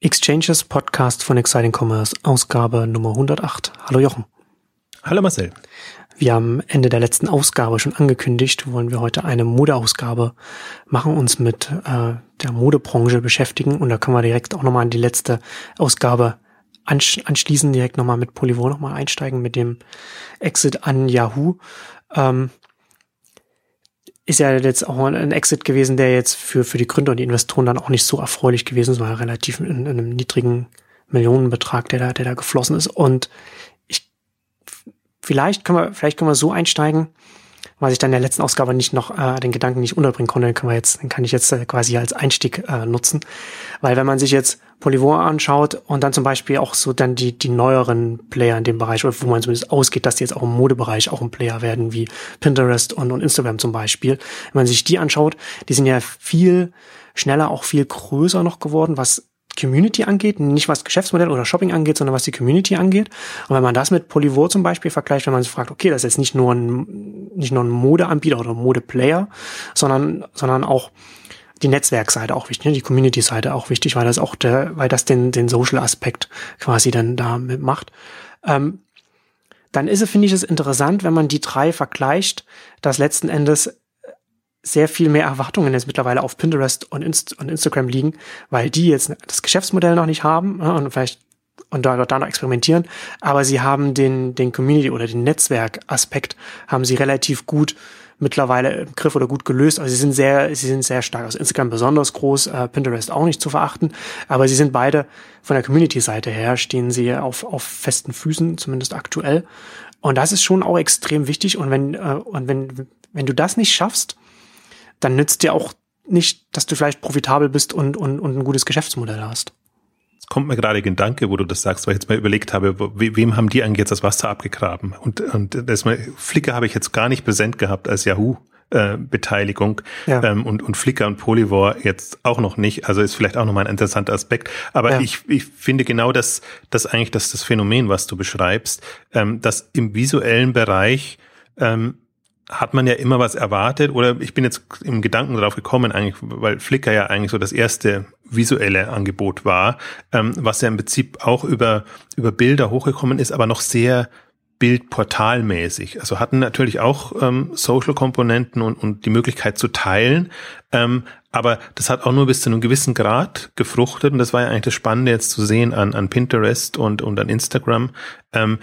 Exchanges Podcast von Exciting Commerce, Ausgabe Nummer 108. Hallo Jochen. Hallo Marcel. Wie am Ende der letzten Ausgabe schon angekündigt, wollen wir heute eine Modeausgabe machen, uns mit äh, der Modebranche beschäftigen und da können wir direkt auch nochmal in die letzte Ausgabe ansch anschließen, direkt nochmal mit Polyvore nochmal einsteigen mit dem Exit an Yahoo. Ähm, ist ja jetzt auch ein Exit gewesen, der jetzt für, für die Gründer und die Investoren dann auch nicht so erfreulich gewesen ist, war relativ in, in einem niedrigen Millionenbetrag, der da, der da geflossen ist. Und ich, vielleicht können wir, vielleicht können wir so einsteigen, weil ich dann in der letzten Ausgabe nicht noch äh, den Gedanken nicht unterbringen konnte, können wir jetzt, den kann ich jetzt äh, quasi als Einstieg äh, nutzen. Weil wenn man sich jetzt Polyvore anschaut und dann zum Beispiel auch so dann die, die neueren Player in dem Bereich, wo man zumindest ausgeht, dass die jetzt auch im Modebereich auch ein Player werden, wie Pinterest und, und Instagram zum Beispiel. Wenn man sich die anschaut, die sind ja viel schneller, auch viel größer noch geworden, was Community angeht, nicht was Geschäftsmodell oder Shopping angeht, sondern was die Community angeht. Und wenn man das mit Polyvore zum Beispiel vergleicht, wenn man sich fragt, okay, das ist jetzt nicht nur ein, nicht nur ein Modeanbieter oder Modeplayer, sondern, sondern auch die Netzwerkseite auch wichtig, ne? die Community-Seite auch wichtig, weil das auch der, weil das den, den Social-Aspekt quasi dann da mitmacht. Ähm, dann ist es, finde ich es interessant, wenn man die drei vergleicht, dass letzten Endes sehr viel mehr Erwartungen jetzt mittlerweile auf Pinterest und, Inst und Instagram liegen, weil die jetzt das Geschäftsmodell noch nicht haben ja, und vielleicht und da, da noch experimentieren, aber sie haben den, den Community oder den Netzwerkaspekt haben sie relativ gut mittlerweile im Griff oder gut gelöst. Also sie sind sehr, sie sind sehr stark. Also Instagram besonders groß, äh, Pinterest auch nicht zu verachten, aber sie sind beide von der Community-Seite her stehen sie auf, auf festen Füßen, zumindest aktuell. Und das ist schon auch extrem wichtig. Und wenn, äh, und wenn, wenn du das nicht schaffst, dann nützt dir auch nicht, dass du vielleicht profitabel bist und, und, und ein gutes Geschäftsmodell hast. Es kommt mir gerade Gedanke, wo du das sagst, weil ich jetzt mal überlegt habe, we, wem haben die eigentlich jetzt das Wasser abgegraben? Und, und das mal, Flickr habe ich jetzt gar nicht präsent gehabt als Yahoo. Äh, Beteiligung ja. ähm, und, und Flickr und Polyvore jetzt auch noch nicht. Also ist vielleicht auch nochmal ein interessanter Aspekt. Aber ja. ich, ich finde genau das, das eigentlich das, das Phänomen, was du beschreibst, ähm, dass im visuellen Bereich ähm, hat man ja immer was erwartet oder ich bin jetzt im Gedanken darauf gekommen, eigentlich, weil Flickr ja eigentlich so das erste visuelle Angebot war, ähm, was ja im Prinzip auch über, über Bilder hochgekommen ist, aber noch sehr bildportalmäßig. Also hatten natürlich auch ähm, Social-Komponenten und, und die Möglichkeit zu teilen, ähm, aber das hat auch nur bis zu einem gewissen Grad gefruchtet und das war ja eigentlich das Spannende jetzt zu sehen an, an Pinterest und, und an Instagram, ähm,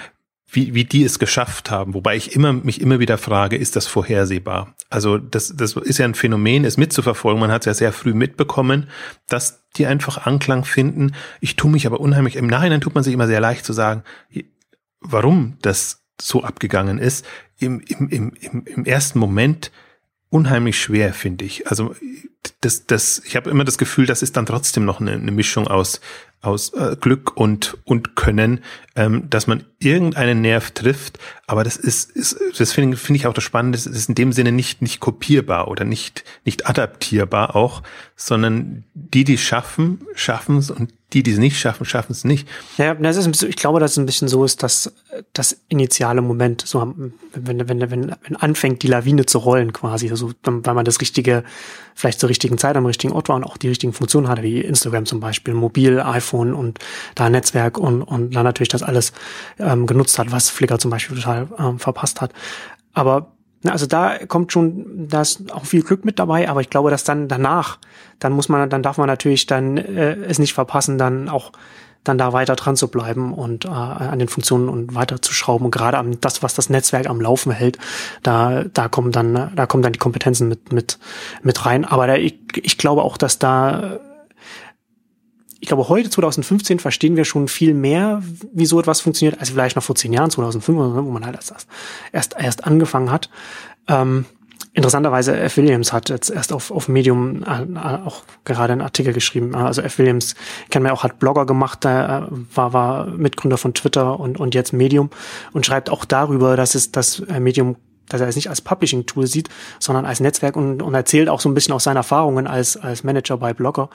wie, wie die es geschafft haben. Wobei ich immer, mich immer wieder frage, ist das vorhersehbar? Also das, das ist ja ein Phänomen, es mitzuverfolgen. Man hat es ja sehr früh mitbekommen, dass die einfach Anklang finden. Ich tue mich aber unheimlich, im Nachhinein tut man sich immer sehr leicht zu sagen, warum das so abgegangen ist. Im, im, im, im, ersten Moment unheimlich schwer, finde ich. Also das, das, ich habe immer das Gefühl, das ist dann trotzdem noch eine, eine Mischung aus aus äh, Glück und und Können, ähm, dass man irgendeinen Nerv trifft. Aber das ist, ist das finde finde ich auch das Spannende. Es ist in dem Sinne nicht nicht kopierbar oder nicht nicht adaptierbar auch, sondern die, die schaffen, schaffen es und die, die es nicht schaffen, schaffen es nicht. Ja, das ist, ich glaube, dass es ein bisschen so ist, dass das initiale Moment, so wenn, wenn, wenn, wenn anfängt, die Lawine zu rollen quasi, also weil man das richtige, vielleicht zur richtigen Zeit am richtigen Ort war und auch die richtigen Funktionen hatte, wie Instagram zum Beispiel, mobil, iPhone und da Netzwerk und, und dann natürlich das alles ähm, genutzt hat, was Flickr zum Beispiel total ähm, verpasst hat. Aber also da kommt schon, da ist auch viel Glück mit dabei, aber ich glaube, dass dann danach, dann muss man, dann darf man natürlich dann äh, es nicht verpassen, dann auch dann da weiter dran zu bleiben und äh, an den Funktionen und weiter zu schrauben. Und gerade am das, was das Netzwerk am Laufen hält, da da kommen dann da kommen dann die Kompetenzen mit mit mit rein. Aber da, ich, ich glaube auch, dass da ich glaube, heute 2015 verstehen wir schon viel mehr, wie so etwas funktioniert, als vielleicht noch vor zehn Jahren, 2005, wo man halt erst, erst, angefangen hat. Ähm, interessanterweise, F. Williams hat jetzt erst auf, auf Medium äh, auch gerade einen Artikel geschrieben. Also F. Williams kennen wir auch, hat Blogger gemacht, der äh, war, war Mitgründer von Twitter und, und jetzt Medium und schreibt auch darüber, dass es das äh, Medium dass er es nicht als Publishing-Tool sieht, sondern als Netzwerk und, und erzählt auch so ein bisschen aus seinen Erfahrungen als, als Manager bei Blogger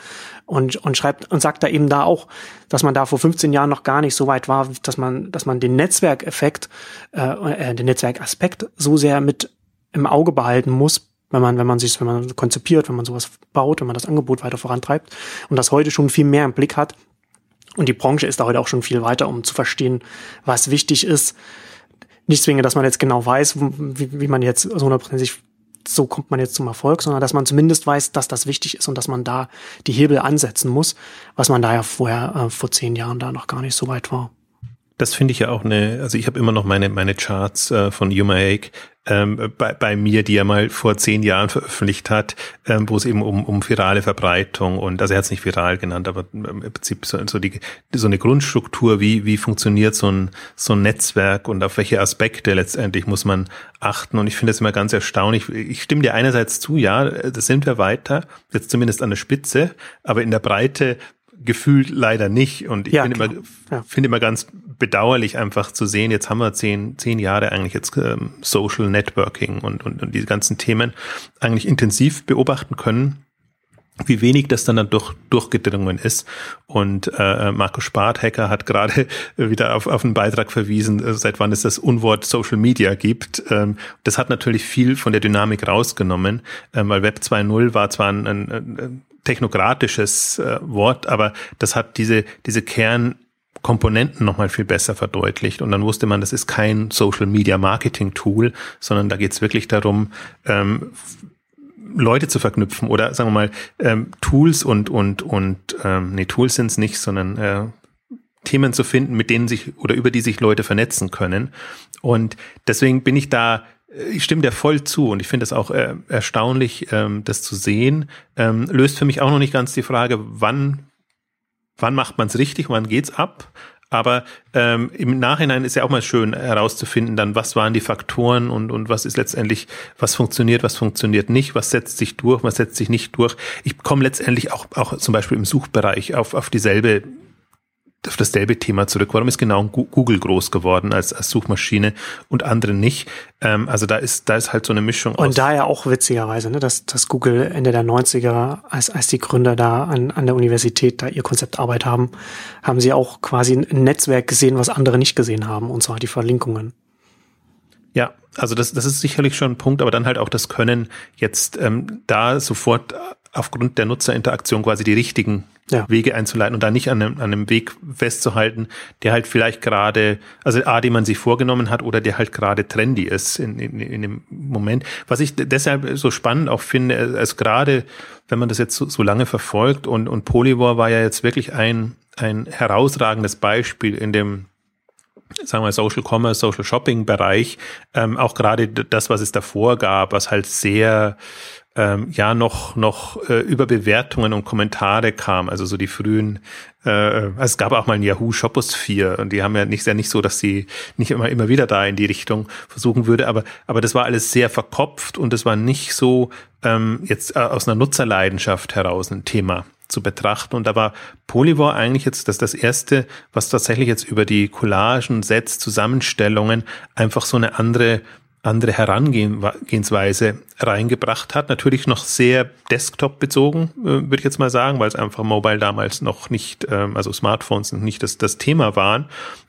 und, und schreibt und sagt da eben da auch, dass man da vor 15 Jahren noch gar nicht so weit war, dass man, dass man den Netzwerkeffekt, äh, äh, den Netzwerkaspekt so sehr mit im Auge behalten muss, wenn man, wenn man sich, wenn man konzipiert, wenn man sowas baut, wenn man das Angebot weiter vorantreibt und das heute schon viel mehr im Blick hat, Und die Branche ist da heute auch schon viel weiter, um zu verstehen, was wichtig ist. Nicht zwingend, dass man jetzt genau weiß, wie, wie man jetzt so hundertprozentig so kommt man jetzt zum Erfolg, sondern dass man zumindest weiß, dass das wichtig ist und dass man da die Hebel ansetzen muss, was man da ja vorher äh, vor zehn Jahren da noch gar nicht so weit war. Das finde ich ja auch eine, also ich habe immer noch meine, meine Charts äh, von Humaic ähm, bei, bei mir, die er mal vor zehn Jahren veröffentlicht hat, ähm, wo es eben um, um virale Verbreitung und, also er hat es nicht viral genannt, aber im Prinzip so, so, die, so eine Grundstruktur, wie, wie funktioniert so ein, so ein Netzwerk und auf welche Aspekte letztendlich muss man achten. Und ich finde das immer ganz erstaunlich. Ich stimme dir einerseits zu, ja, da sind wir weiter, jetzt zumindest an der Spitze, aber in der Breite gefühlt leider nicht. Und ich ja, finde immer, ja. finde immer ganz bedauerlich einfach zu sehen, jetzt haben wir zehn, zehn Jahre eigentlich jetzt ähm, Social Networking und, und, und diese ganzen Themen eigentlich intensiv beobachten können wie wenig das dann, dann durch, durchgedrungen ist. Und äh, Markus Spart, Hacker, hat gerade wieder auf, auf einen Beitrag verwiesen, äh, seit wann es das Unwort Social Media gibt. Ähm, das hat natürlich viel von der Dynamik rausgenommen, ähm, weil Web 2.0 war zwar ein, ein, ein technokratisches äh, Wort, aber das hat diese, diese Kern Komponenten nochmal viel besser verdeutlicht. Und dann wusste man, das ist kein Social Media Marketing Tool, sondern da geht es wirklich darum, ähm, Leute zu verknüpfen oder sagen wir mal ähm, Tools und und und ähm, nee Tools sind es nicht, sondern äh, Themen zu finden, mit denen sich oder über die sich Leute vernetzen können. Und deswegen bin ich da äh, ich stimme dir voll zu und ich finde es auch äh, erstaunlich, ähm, das zu sehen. Ähm, löst für mich auch noch nicht ganz die Frage, wann, wann macht man es richtig, wann geht's ab? Aber ähm, im Nachhinein ist ja auch mal schön herauszufinden, dann was waren die Faktoren und, und was ist letztendlich, was funktioniert, was funktioniert nicht, was setzt sich durch, was setzt sich nicht durch. Ich komme letztendlich auch, auch zum Beispiel im Suchbereich auf, auf dieselbe auf dasselbe Thema zurück. Warum ist genau Google groß geworden als, als Suchmaschine und andere nicht? Ähm, also da ist, da ist halt so eine Mischung und aus. Und da ja auch witzigerweise, ne, dass, dass Google Ende der 90er, als, als die Gründer da an, an der Universität da ihr Konzept Arbeit haben, haben sie auch quasi ein Netzwerk gesehen, was andere nicht gesehen haben, und zwar die Verlinkungen. Ja, also das, das ist sicherlich schon ein Punkt, aber dann halt auch das Können, jetzt ähm, da sofort aufgrund der Nutzerinteraktion quasi die richtigen ja. Wege einzuleiten und da nicht an einem, an einem Weg festzuhalten, der halt vielleicht gerade, also A, den man sich vorgenommen hat oder der halt gerade trendy ist in, in, in dem Moment. Was ich deshalb so spannend auch finde, als gerade, wenn man das jetzt so, so lange verfolgt und, und Polyvore war ja jetzt wirklich ein, ein herausragendes Beispiel in dem sagen wir Social Commerce, Social Shopping Bereich, ähm, auch gerade das, was es davor gab, was halt sehr ähm, ja noch noch äh, über Bewertungen und Kommentare kam, also so die frühen. Äh, also es gab auch mal ein Yahoo Shoposphere und die haben ja nicht sehr nicht so, dass sie nicht immer immer wieder da in die Richtung versuchen würde, aber aber das war alles sehr verkopft und es war nicht so ähm, jetzt äh, aus einer Nutzerleidenschaft heraus ein Thema zu betrachten. Und da war Polyvore eigentlich jetzt das, das erste, was tatsächlich jetzt über die Collagen, Sets, Zusammenstellungen einfach so eine andere andere Herangehensweise reingebracht hat. Natürlich noch sehr Desktop-bezogen, äh, würde ich jetzt mal sagen, weil es einfach Mobile damals noch nicht, ähm, also Smartphones nicht das, das Thema waren,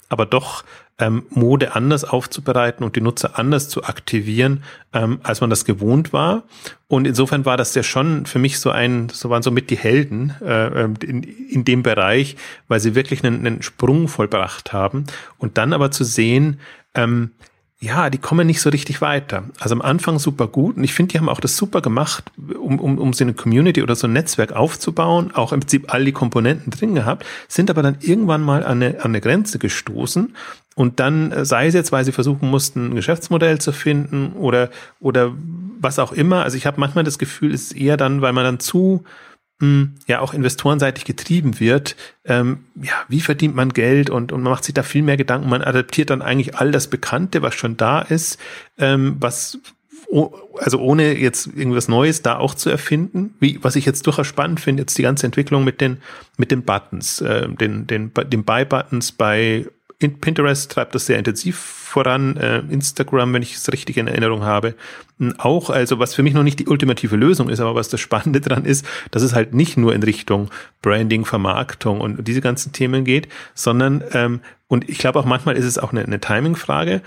aber doch ähm, Mode anders aufzubereiten und die Nutzer anders zu aktivieren, ähm, als man das gewohnt war. Und insofern war das ja schon für mich so ein, so waren somit die Helden äh, ähm, in, in dem Bereich, weil sie wirklich einen, einen Sprung vollbracht haben. Und dann aber zu sehen, ähm, ja, die kommen nicht so richtig weiter. Also am Anfang super gut und ich finde, die haben auch das super gemacht, um, um, um so eine Community oder so ein Netzwerk aufzubauen, auch im Prinzip all die Komponenten drin gehabt, sind aber dann irgendwann mal an eine, an eine Grenze gestoßen und dann äh, sei es jetzt, weil sie versuchen mussten, ein Geschäftsmodell zu finden oder, oder was auch immer. Also ich habe manchmal das Gefühl, es ist eher dann, weil man dann zu ja auch investorenseitig getrieben wird, ähm, ja, wie verdient man Geld? Und, und man macht sich da viel mehr Gedanken, man adaptiert dann eigentlich all das Bekannte, was schon da ist, ähm, was also ohne jetzt irgendwas Neues da auch zu erfinden, wie, was ich jetzt durchaus spannend finde, jetzt die ganze Entwicklung mit den, mit den Buttons, äh, den, den, den Buy-Buttons bei Pinterest treibt das sehr intensiv voran, äh, Instagram, wenn ich es richtig in Erinnerung habe, auch. Also was für mich noch nicht die ultimative Lösung ist, aber was das Spannende dran ist, dass es halt nicht nur in Richtung Branding, Vermarktung und diese ganzen Themen geht, sondern ähm, und ich glaube auch manchmal ist es auch eine, eine Timing-Frage.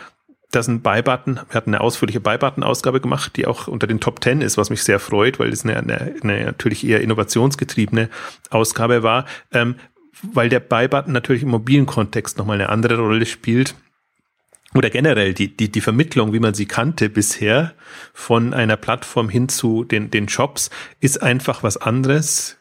Das ist ein Buy-Button, wir hatten eine ausführliche Buy-Button-Ausgabe gemacht, die auch unter den Top 10 ist, was mich sehr freut, weil es eine, eine, eine natürlich eher innovationsgetriebene Ausgabe war. Ähm, weil der Buy-Button natürlich im mobilen Kontext nochmal eine andere Rolle spielt. Oder generell die, die, die Vermittlung, wie man sie kannte bisher, von einer Plattform hin zu den, den Shops, ist einfach was anderes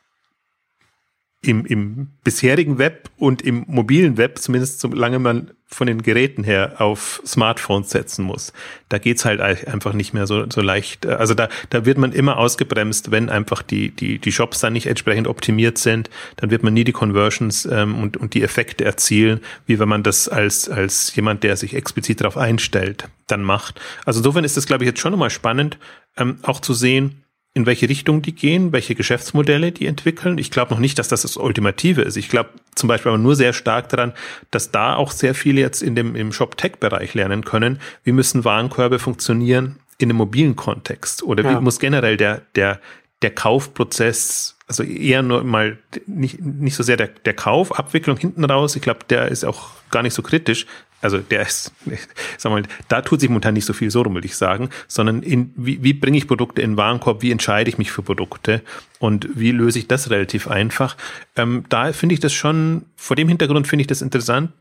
im, im bisherigen Web und im mobilen Web, zumindest solange man von den Geräten her auf Smartphones setzen muss. Da geht's halt einfach nicht mehr so, so leicht. Also da, da wird man immer ausgebremst, wenn einfach die, die, die Shops dann nicht entsprechend optimiert sind. Dann wird man nie die Conversions ähm, und, und die Effekte erzielen, wie wenn man das als, als jemand, der sich explizit darauf einstellt, dann macht. Also insofern ist das, glaube ich, jetzt schon nochmal spannend, ähm, auch zu sehen, in welche Richtung die gehen, welche Geschäftsmodelle die entwickeln. Ich glaube noch nicht, dass das das Ultimative ist. Ich glaube zum Beispiel aber nur sehr stark daran, dass da auch sehr viele jetzt in dem im Shop-Tech-Bereich lernen können, wie müssen Warenkörbe funktionieren in einem mobilen Kontext oder wie muss generell der der der Kaufprozess, also eher nur mal nicht, nicht so sehr der, der Kauf, Abwicklung hinten raus. Ich glaube, der ist auch gar nicht so kritisch, also der ist, sag mal, da tut sich momentan nicht so viel so rum, würde ich sagen, sondern in, wie, wie bringe ich Produkte in den Warenkorb, wie entscheide ich mich für Produkte und wie löse ich das relativ einfach. Ähm, da finde ich das schon, vor dem Hintergrund finde ich das interessant,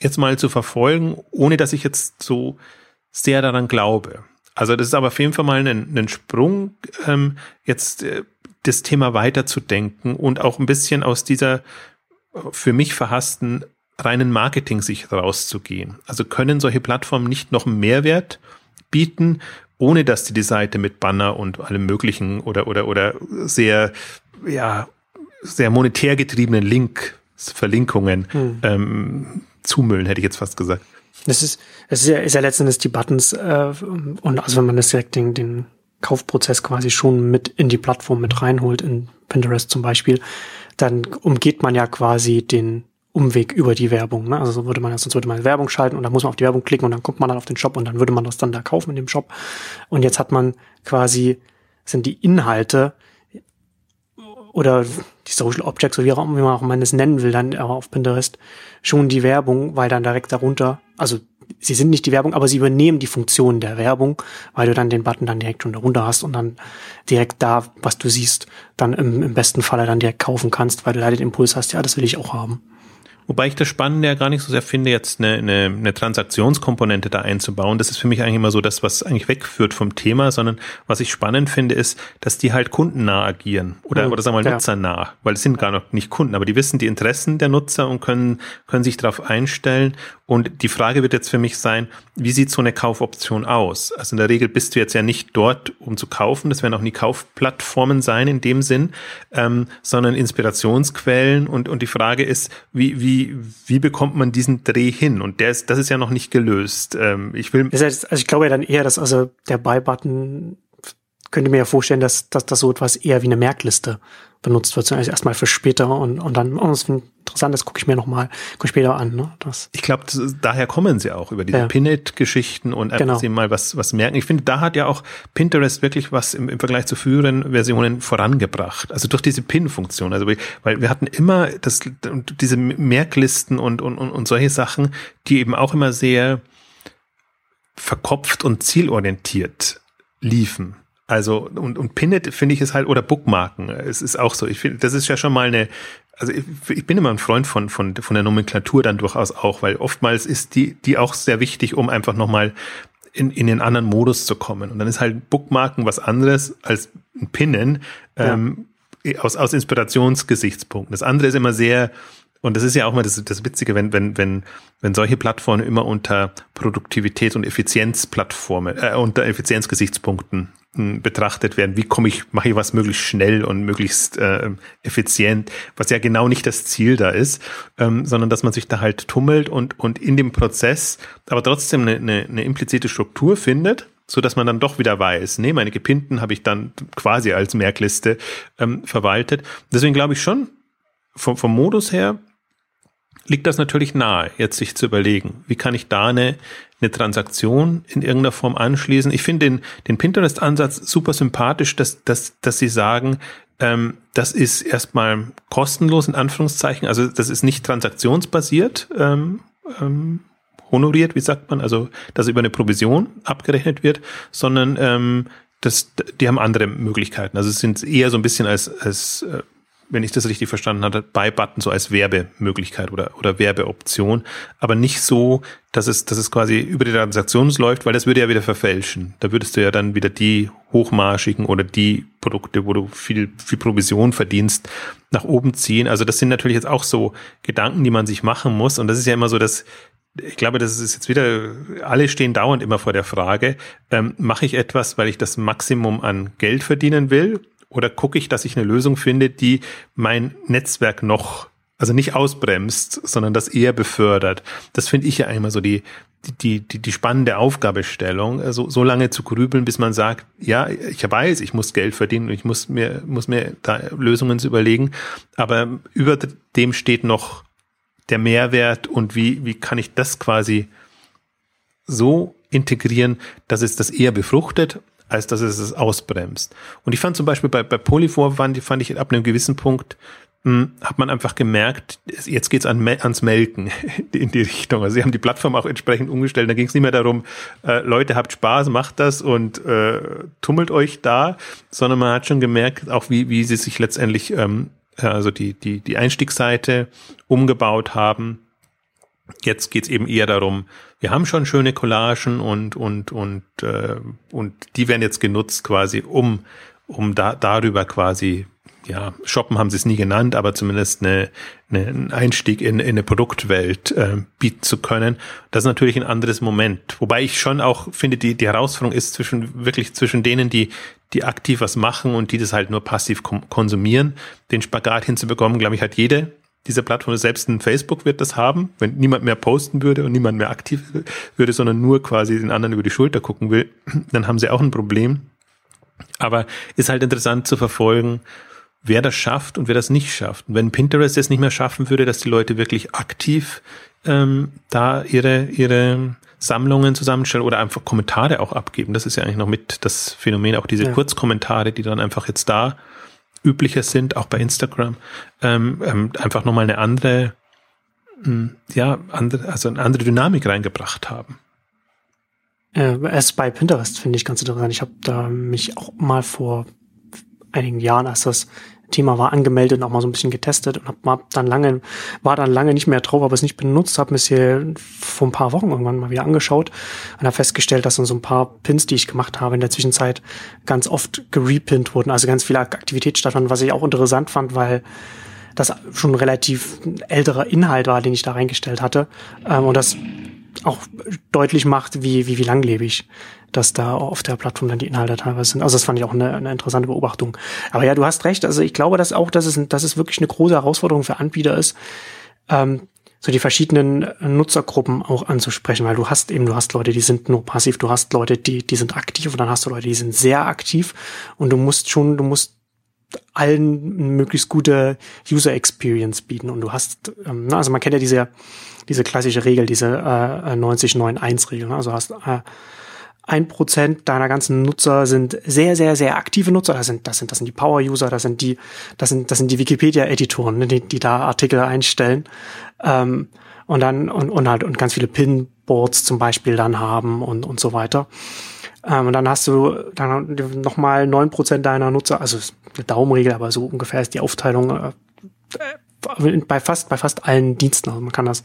jetzt mal zu verfolgen, ohne dass ich jetzt so sehr daran glaube. Also das ist aber auf jeden Fall mal ein, ein Sprung, ähm, jetzt äh, das Thema weiterzudenken und auch ein bisschen aus dieser für mich verhassten reinen Marketing sich rauszugehen. Also können solche Plattformen nicht noch einen Mehrwert bieten, ohne dass die die Seite mit Banner und allem möglichen oder oder oder sehr ja sehr monetär getriebenen Link Verlinkungen hm. ähm, zumüllen, hätte ich jetzt fast gesagt. Das ist, das ist ja, ist ja letztendlich die Buttons äh, und also wenn man das direkt den, den Kaufprozess quasi schon mit in die Plattform mit reinholt, in Pinterest zum Beispiel, dann umgeht man ja quasi den Umweg über die Werbung. Ne? Also so würde man, sonst würde man Werbung schalten und dann muss man auf die Werbung klicken und dann kommt man dann auf den Shop und dann würde man das dann da kaufen in dem Shop. Und jetzt hat man quasi, sind die Inhalte oder die Social Objects, oder wie, auch, wie man auch man es nennen will, dann auf Pinterest, schon die Werbung, weil dann direkt darunter, also sie sind nicht die Werbung, aber sie übernehmen die Funktion der Werbung, weil du dann den Button dann direkt schon darunter hast und dann direkt da, was du siehst, dann im, im besten Falle dann direkt kaufen kannst, weil du leider den Impuls hast, ja, das will ich auch haben. Wobei ich das Spannende ja gar nicht so sehr finde, jetzt eine, eine, eine Transaktionskomponente da einzubauen. Das ist für mich eigentlich immer so das, was eigentlich wegführt vom Thema, sondern was ich spannend finde, ist, dass die halt kundennah agieren oder, mhm, oder sagen wir mal ja. nutzernah, weil es sind gar noch nicht Kunden, aber die wissen die Interessen der Nutzer und können, können sich darauf einstellen. Und die Frage wird jetzt für mich sein, wie sieht so eine Kaufoption aus? Also in der Regel bist du jetzt ja nicht dort, um zu kaufen. Das werden auch nie Kaufplattformen sein in dem Sinn, ähm, sondern Inspirationsquellen. Und, und die Frage ist, wie, wie wie, bekommt man diesen Dreh hin? Und der ist, das ist ja noch nicht gelöst. Ähm, ich will. also ich glaube ja dann eher, dass also der Buy-Button könnte mir ja vorstellen, dass, dass das so etwas eher wie eine Merkliste benutzt wird. Also erstmal für später und, und dann, oh, das interessant, das gucke ich mir nochmal später an. Ne? Das. Ich glaube, daher kommen sie auch über diese ja. Pinit-Geschichten und einfach genau. sie mal was, was merken. Ich finde, da hat ja auch Pinterest wirklich was im, im Vergleich zu früheren Versionen vorangebracht. Also durch diese Pin-Funktion. Also weil wir hatten immer das, diese Merklisten und, und, und, und solche Sachen, die eben auch immer sehr verkopft und zielorientiert liefen. Also, und, und Pinnet finde ich es halt, oder Bookmarken, es ist auch so. Ich finde, das ist ja schon mal eine, also ich, ich, bin immer ein Freund von, von, von der Nomenklatur dann durchaus auch, weil oftmals ist die, die auch sehr wichtig, um einfach nochmal in, in den anderen Modus zu kommen. Und dann ist halt Bookmarken was anderes als ein Pinnen, ja. ähm, aus, aus Inspirationsgesichtspunkten. Das andere ist immer sehr, und das ist ja auch mal das, das Witzige, wenn, wenn, wenn, wenn solche Plattformen immer unter Produktivität und Effizienzplattformen, äh, unter Effizienzgesichtspunkten betrachtet werden. Wie komme ich, mache ich was möglichst schnell und möglichst äh, effizient, was ja genau nicht das Ziel da ist, ähm, sondern dass man sich da halt tummelt und, und in dem Prozess aber trotzdem eine, eine, eine implizite Struktur findet, so dass man dann doch wieder weiß, nee, meine Gepinnten habe ich dann quasi als Merkliste ähm, verwaltet. Deswegen glaube ich schon, vom, vom Modus her liegt das natürlich nahe, jetzt sich zu überlegen, wie kann ich da eine, eine Transaktion in irgendeiner Form anschließen. Ich finde den, den Pinterest-Ansatz super sympathisch, dass, dass, dass sie sagen, ähm, das ist erstmal kostenlos in Anführungszeichen, also das ist nicht transaktionsbasiert ähm, ähm, honoriert, wie sagt man, also dass über eine Provision abgerechnet wird, sondern ähm, das, die haben andere Möglichkeiten. Also es sind eher so ein bisschen als, als äh, wenn ich das richtig verstanden hatte, Buy-Button so als Werbemöglichkeit oder, oder Werbeoption, aber nicht so, dass es, dass es quasi über die Transaktion läuft, weil das würde ja wieder verfälschen. Da würdest du ja dann wieder die hochmarschigen oder die Produkte, wo du viel, viel Provision verdienst, nach oben ziehen. Also das sind natürlich jetzt auch so Gedanken, die man sich machen muss. Und das ist ja immer so, dass ich glaube, das ist jetzt wieder, alle stehen dauernd immer vor der Frage, ähm, mache ich etwas, weil ich das Maximum an Geld verdienen will? Oder gucke ich, dass ich eine Lösung finde, die mein Netzwerk noch, also nicht ausbremst, sondern das eher befördert? Das finde ich ja immer so die, die, die, die spannende Aufgabestellung, also so lange zu grübeln, bis man sagt, ja, ich weiß, ich muss Geld verdienen und ich muss mir, muss mir da Lösungen zu überlegen, aber über dem steht noch der Mehrwert und wie, wie kann ich das quasi so integrieren, dass es das eher befruchtet, als dass es es ausbremst. Und ich fand zum Beispiel bei, bei Polyfor fand, fand ich ab einem gewissen Punkt, hm, hat man einfach gemerkt, jetzt geht's an, ans Melken in die Richtung. Also sie haben die Plattform auch entsprechend umgestellt. Da ging es nicht mehr darum, äh, Leute, habt Spaß, macht das und äh, tummelt euch da, sondern man hat schon gemerkt, auch wie, wie sie sich letztendlich ähm, äh, also die, die, die Einstiegsseite umgebaut haben. Jetzt geht's eben eher darum, wir haben schon schöne Collagen und, und, und, äh, und die werden jetzt genutzt quasi, um, um da, darüber quasi ja, shoppen haben sie es nie genannt, aber zumindest eine, eine, einen Einstieg in, in eine Produktwelt äh, bieten zu können. Das ist natürlich ein anderes Moment. Wobei ich schon auch finde, die, die Herausforderung ist zwischen, wirklich zwischen denen, die, die aktiv was machen und die das halt nur passiv konsumieren, den Spagat hinzubekommen, glaube ich, hat jede dieser Plattform, selbst ein Facebook wird das haben, wenn niemand mehr posten würde und niemand mehr aktiv würde, sondern nur quasi den anderen über die Schulter gucken will, dann haben sie auch ein Problem. Aber ist halt interessant zu verfolgen, wer das schafft und wer das nicht schafft. Und wenn Pinterest es nicht mehr schaffen würde, dass die Leute wirklich aktiv ähm, da ihre, ihre Sammlungen zusammenstellen oder einfach Kommentare auch abgeben. Das ist ja eigentlich noch mit das Phänomen, auch diese ja. Kurzkommentare, die dann einfach jetzt da üblicher sind, auch bei Instagram, ähm, ähm, einfach nochmal eine andere, mh, hm, ja, andere, also eine andere Dynamik reingebracht haben. Äh, es bei Pinterest finde ich ganz interessant. Ich habe da mich auch mal vor einigen Jahren, als das Thema war, angemeldet und auch mal so ein bisschen getestet und hab dann lange, war dann lange nicht mehr drauf, aber es nicht benutzt, habe mir es hier vor ein paar Wochen irgendwann mal wieder angeschaut und habe festgestellt, dass dann so ein paar Pins, die ich gemacht habe, in der Zwischenzeit ganz oft gerepinnt wurden, also ganz viel Aktivität stattfand, was ich auch interessant fand, weil das schon relativ älterer Inhalt war, den ich da reingestellt hatte ähm, und das auch deutlich macht, wie, wie, wie langlebig dass da auf der Plattform dann die Inhalte teilweise sind. Also das fand ich auch eine, eine interessante Beobachtung. Aber ja, du hast recht. Also ich glaube, dass auch, dass es, dass es wirklich eine große Herausforderung für Anbieter ist, ähm, so die verschiedenen Nutzergruppen auch anzusprechen, weil du hast eben, du hast Leute, die sind nur passiv, du hast Leute, die, die sind aktiv und dann hast du Leute, die sind sehr aktiv und du musst schon, du musst allen möglichst gute User Experience bieten und du hast, ähm, also man kennt ja diese, diese klassische Regel, diese äh, 90-9-1-Regel, ne? also hast äh, ein Prozent deiner ganzen Nutzer sind sehr, sehr, sehr aktive Nutzer. Das sind, das sind, das sind die Power-User, das sind die, das sind, das sind die Wikipedia-Editoren, ne, die, die da Artikel einstellen. Ähm, und dann, und, und halt, und ganz viele Pinboards zum Beispiel dann haben und, und so weiter. Ähm, und dann hast du dann nochmal neun Prozent deiner Nutzer, also eine Daumenregel, aber so ungefähr ist die Aufteilung äh, bei fast, bei fast allen Diensten. Also man kann das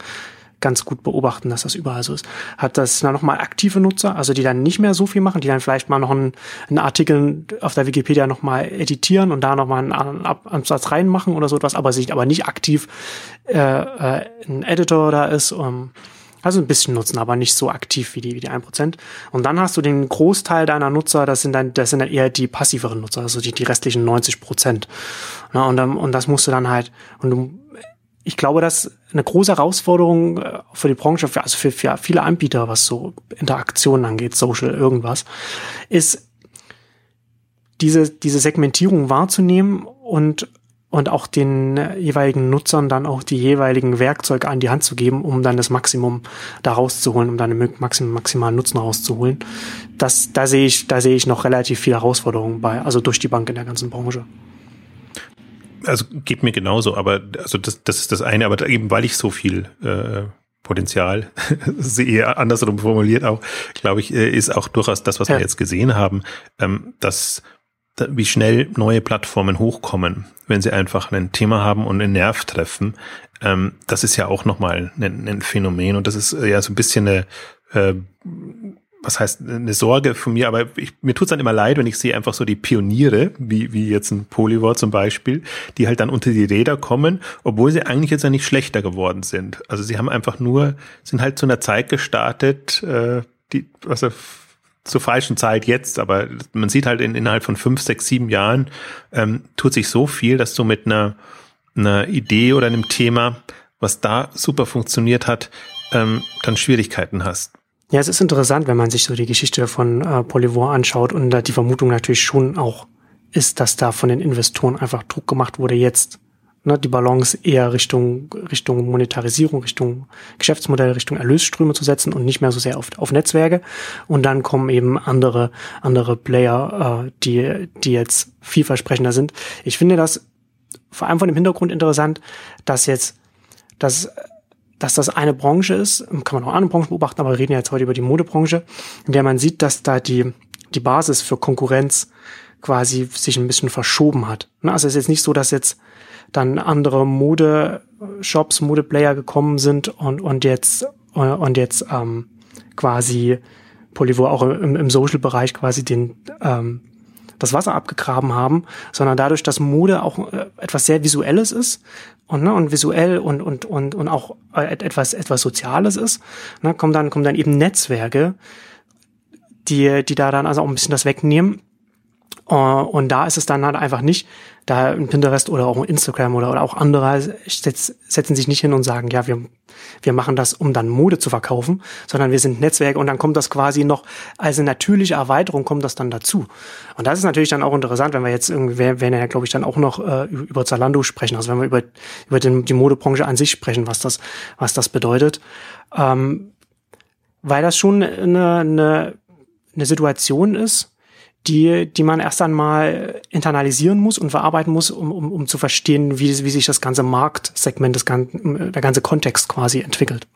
ganz gut beobachten, dass das überall so ist. Hat das dann nochmal aktive Nutzer, also die dann nicht mehr so viel machen, die dann vielleicht mal noch einen, einen Artikel auf der Wikipedia nochmal editieren und da nochmal einen Absatz reinmachen oder so etwas, aber sich aber nicht aktiv äh, äh, ein Editor da ist. Um, also ein bisschen nutzen, aber nicht so aktiv wie die, wie die 1%. Und dann hast du den Großteil deiner Nutzer, das sind dann, das sind dann eher die passiveren Nutzer, also die, die restlichen 90 Prozent. Ja, und, und das musst du dann halt, und du, ich glaube, dass eine große Herausforderung äh, für die Branche, für, also für, für viele Anbieter, was so Interaktionen angeht, Social, irgendwas, ist diese, diese Segmentierung wahrzunehmen und, und auch den jeweiligen Nutzern dann auch die jeweiligen Werkzeuge an die Hand zu geben, um dann das Maximum da rauszuholen, um dann den maxim, maximalen Nutzen rauszuholen. Das, da sehe ich, da sehe ich noch relativ viele Herausforderungen bei, also durch die Bank in der ganzen Branche also geht mir genauso, aber also das, das ist das eine, aber eben weil ich so viel äh, Potenzial sehe, andersrum formuliert auch, glaube ich, äh, ist auch durchaus das, was ja. wir jetzt gesehen haben, ähm, dass wie schnell neue Plattformen hochkommen, wenn sie einfach ein Thema haben und einen Nerv treffen. Ähm, das ist ja auch nochmal ein, ein Phänomen und das ist ja so ein bisschen eine, äh, was heißt eine Sorge von mir, aber ich, mir tut's dann immer leid, wenn ich sehe einfach so die Pioniere, wie, wie jetzt ein Polyvore zum Beispiel, die halt dann unter die Räder kommen, obwohl sie eigentlich jetzt ja nicht schlechter geworden sind. Also sie haben einfach nur, sind halt zu einer Zeit gestartet, äh, die, also zur falschen Zeit jetzt, aber man sieht halt in, innerhalb von fünf, sechs, sieben Jahren ähm, tut sich so viel, dass du mit einer, einer Idee oder einem Thema, was da super funktioniert hat, ähm, dann Schwierigkeiten hast. Ja, es ist interessant, wenn man sich so die Geschichte von äh, Polyvore anschaut und da die Vermutung natürlich schon auch ist, dass da von den Investoren einfach Druck gemacht wurde, jetzt ne, die Balance eher Richtung, Richtung Monetarisierung, Richtung Geschäftsmodell, Richtung Erlösströme zu setzen und nicht mehr so sehr auf, auf Netzwerke. Und dann kommen eben andere, andere Player, äh, die, die jetzt vielversprechender sind. Ich finde das vor allem von dem Hintergrund interessant, dass jetzt, dass dass das eine Branche ist, kann man auch andere Branchen beobachten, aber wir reden ja jetzt heute über die Modebranche, in der man sieht, dass da die, die Basis für Konkurrenz quasi sich ein bisschen verschoben hat. Ne, also es ist jetzt nicht so, dass jetzt dann andere Modeshops, Modeplayer gekommen sind und, und jetzt, und jetzt ähm, quasi Polyvore auch im, im Social-Bereich quasi den, ähm, das Wasser abgegraben haben, sondern dadurch, dass Mode auch äh, etwas sehr Visuelles ist und, ne, und visuell und, und, und, und auch äh, etwas, etwas Soziales ist, ne, kommen dann, kommen dann eben Netzwerke, die, die da dann also auch ein bisschen das wegnehmen. Uh, und da ist es dann halt einfach nicht, da ein Pinterest oder auch ein Instagram oder, oder auch andere setz, setzen sich nicht hin und sagen, ja, wir, wir machen das, um dann Mode zu verkaufen, sondern wir sind Netzwerke und dann kommt das quasi noch als eine natürliche Erweiterung, kommt das dann dazu. Und das ist natürlich dann auch interessant, wenn wir jetzt irgendwie, wir werden ja, glaube ich, dann auch noch äh, über Zalando sprechen, also wenn wir über, über den, die Modebranche an sich sprechen, was das, was das bedeutet. Ähm, weil das schon eine, eine, eine Situation ist, die, die man erst einmal internalisieren muss und verarbeiten muss, um, um, um zu verstehen, wie, wie sich das ganze Marktsegment, das ganze, der ganze Kontext quasi entwickelt.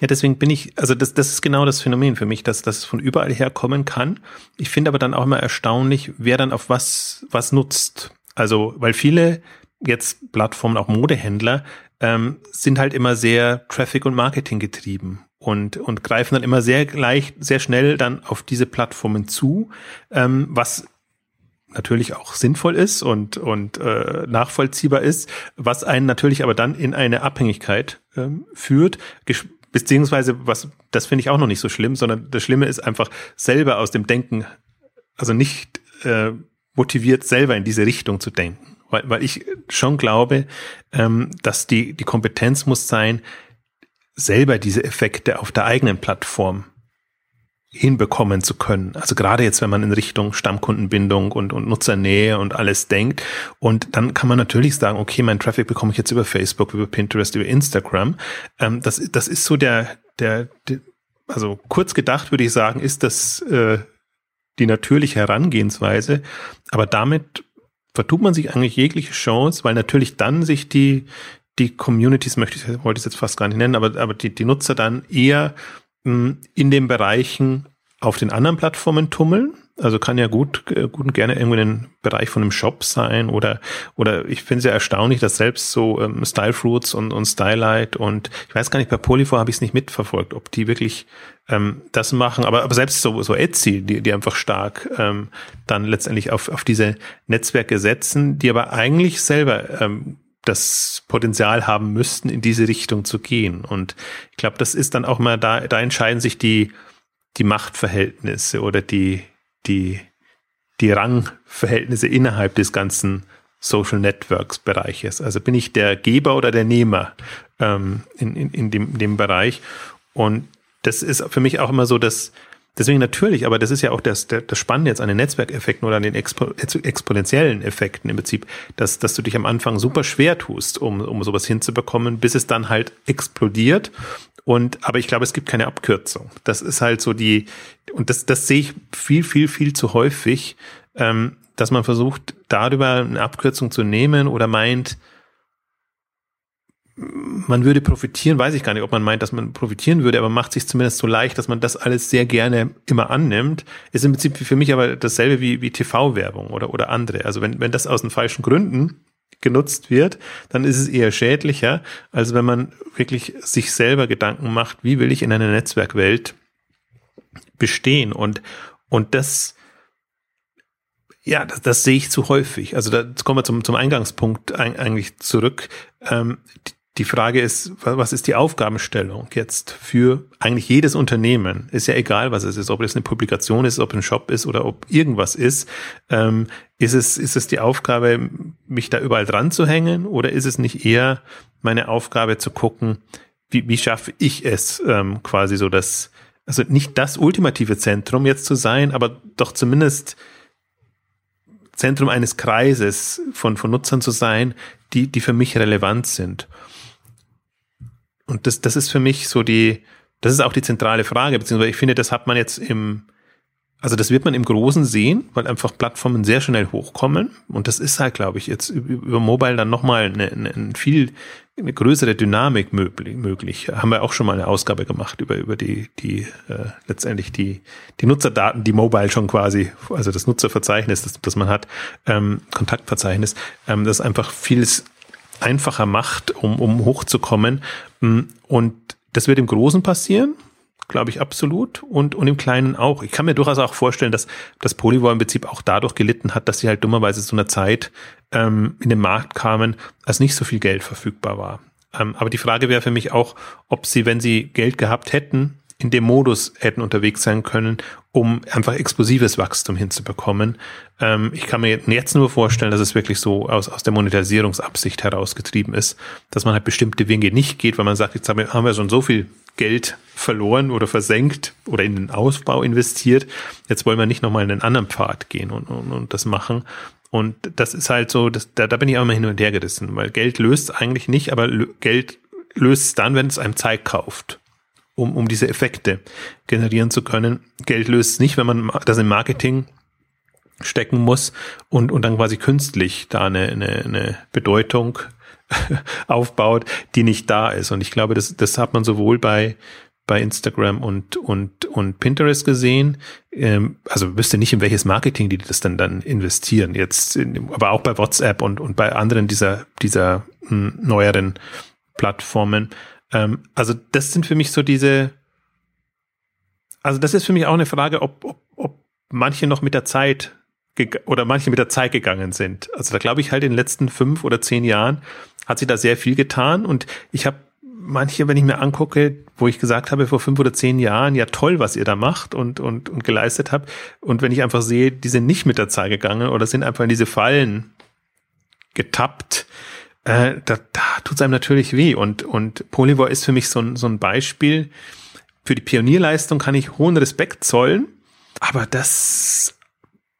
Ja, deswegen bin ich, also das, das ist genau das Phänomen für mich, dass das von überall her kommen kann. Ich finde aber dann auch immer erstaunlich, wer dann auf was, was nutzt. Also, weil viele jetzt Plattformen, auch Modehändler, ähm, sind halt immer sehr Traffic- und Marketing getrieben und, und greifen dann immer sehr leicht, sehr schnell dann auf diese Plattformen zu, ähm, was natürlich auch sinnvoll ist und, und äh, nachvollziehbar ist, was einen natürlich aber dann in eine Abhängigkeit ähm, führt, beziehungsweise was, das finde ich auch noch nicht so schlimm, sondern das Schlimme ist einfach selber aus dem Denken, also nicht äh, motiviert, selber in diese Richtung zu denken. Weil, weil ich schon glaube, ähm, dass die, die Kompetenz muss sein, selber diese Effekte auf der eigenen Plattform hinbekommen zu können. Also gerade jetzt, wenn man in Richtung Stammkundenbindung und, und Nutzernähe und alles denkt. Und dann kann man natürlich sagen, okay, mein Traffic bekomme ich jetzt über Facebook, über Pinterest, über Instagram. Ähm, das, das ist so der, der, der, also kurz gedacht würde ich sagen, ist das äh, die natürliche Herangehensweise. Aber damit vertut man sich eigentlich jegliche Chance, weil natürlich dann sich die, die Communities möchte ich, wollte ich jetzt fast gar nicht nennen, aber, aber die, die Nutzer dann eher mh, hm, in den Bereichen auf den anderen Plattformen tummeln. Also kann ja gut, äh, gut und gerne irgendwie ein Bereich von einem Shop sein oder, oder ich finde es ja erstaunlich, dass selbst so ähm, Style Fruits und, und Stylight und ich weiß gar nicht, bei Polyfor habe ich es nicht mitverfolgt, ob die wirklich ähm, das machen, aber, aber selbst so, so Etsy, die, die einfach stark ähm, dann letztendlich auf, auf diese Netzwerke setzen, die aber eigentlich selber ähm, das Potenzial haben müssten, in diese Richtung zu gehen. Und ich glaube, das ist dann auch mal da, da entscheiden sich die, die Machtverhältnisse oder die, die, die Rangverhältnisse innerhalb des ganzen Social Networks Bereiches. Also bin ich der Geber oder der Nehmer ähm, in, in, in, dem, in dem Bereich. Und das ist für mich auch immer so, dass Deswegen natürlich, aber das ist ja auch das, das Spannende jetzt an den Netzwerkeffekten oder an den Expo, exponentiellen Effekten im Prinzip, dass, dass du dich am Anfang super schwer tust, um, um sowas hinzubekommen, bis es dann halt explodiert. Und, aber ich glaube, es gibt keine Abkürzung. Das ist halt so die, und das, das sehe ich viel, viel, viel zu häufig, ähm, dass man versucht, darüber eine Abkürzung zu nehmen oder meint, man würde profitieren, weiß ich gar nicht, ob man meint, dass man profitieren würde, aber macht sich zumindest so leicht, dass man das alles sehr gerne immer annimmt. Ist im Prinzip für mich aber dasselbe wie, wie TV-Werbung oder, oder andere. Also wenn, wenn das aus den falschen Gründen genutzt wird, dann ist es eher schädlicher, als wenn man wirklich sich selber Gedanken macht, wie will ich in einer Netzwerkwelt bestehen und, und das, ja, das, das sehe ich zu häufig. Also da kommen wir zum, zum Eingangspunkt eigentlich zurück. Ähm, die Frage ist, was ist die Aufgabenstellung jetzt für eigentlich jedes Unternehmen? Ist ja egal, was es ist, ob es eine Publikation ist, ob ein Shop ist oder ob irgendwas ist. Ähm, ist es, ist es die Aufgabe, mich da überall dran zu hängen oder ist es nicht eher meine Aufgabe zu gucken, wie, wie schaffe ich es ähm, quasi so, dass, also nicht das ultimative Zentrum jetzt zu sein, aber doch zumindest Zentrum eines Kreises von, von Nutzern zu sein, die, die für mich relevant sind. Und das, das ist für mich so die, das ist auch die zentrale Frage, beziehungsweise ich finde, das hat man jetzt im, also das wird man im Großen sehen, weil einfach Plattformen sehr schnell hochkommen. Und das ist halt, glaube ich, jetzt über Mobile dann nochmal eine, eine, eine viel eine größere Dynamik möglich, möglich. Haben wir auch schon mal eine Ausgabe gemacht über, über die, die äh, letztendlich die, die Nutzerdaten, die Mobile schon quasi, also das Nutzerverzeichnis, das, das man hat, ähm, Kontaktverzeichnis, ähm, das einfach vieles einfacher macht, um, um hochzukommen. Mm, und das wird im Großen passieren, glaube ich absolut, und, und im Kleinen auch. Ich kann mir durchaus auch vorstellen, dass das Polyvore im Prinzip auch dadurch gelitten hat, dass sie halt dummerweise zu einer Zeit ähm, in den Markt kamen, als nicht so viel Geld verfügbar war. Ähm, aber die Frage wäre für mich auch, ob sie, wenn sie Geld gehabt hätten, in dem Modus hätten unterwegs sein können, um einfach explosives Wachstum hinzubekommen. Ähm, ich kann mir jetzt nur vorstellen, dass es wirklich so aus, aus der Monetarisierungsabsicht herausgetrieben ist, dass man halt bestimmte Wege nicht geht, weil man sagt, jetzt haben wir, schon so viel Geld verloren oder versenkt oder in den Ausbau investiert. Jetzt wollen wir nicht nochmal in einen anderen Pfad gehen und, und, und das machen. Und das ist halt so, das, da, da bin ich auch immer hin und her gerissen, weil Geld löst eigentlich nicht, aber Geld löst es dann, wenn es einem Zeit kauft um, um diese Effekte generieren zu können. Geld löst es nicht, wenn man das im Marketing stecken muss und, und dann quasi künstlich da eine, eine, eine Bedeutung aufbaut, die nicht da ist. Und ich glaube, das, das hat man sowohl bei, bei Instagram und, und, und Pinterest gesehen. Ähm, also wüsste nicht, in welches Marketing die das dann, dann investieren. Jetzt, in, aber auch bei WhatsApp und, und bei anderen dieser, dieser hm, neueren Plattformen. Ähm, also das sind für mich so diese, also das ist für mich auch eine Frage, ob, ob, ob manche noch mit der Zeit oder manche mit der Zeit gegangen sind. Also da glaube ich halt in den letzten fünf oder zehn Jahren hat sich da sehr viel getan und ich habe manche, wenn ich mir angucke, wo ich gesagt habe vor fünf oder zehn Jahren, ja toll, was ihr da macht und, und, und geleistet habt. Und wenn ich einfach sehe, die sind nicht mit der Zeit gegangen oder sind einfach in diese Fallen getappt, äh, da, da tut es einem natürlich weh. Und, und Polyvore ist für mich so ein, so ein Beispiel. Für die Pionierleistung kann ich hohen Respekt zollen, aber das,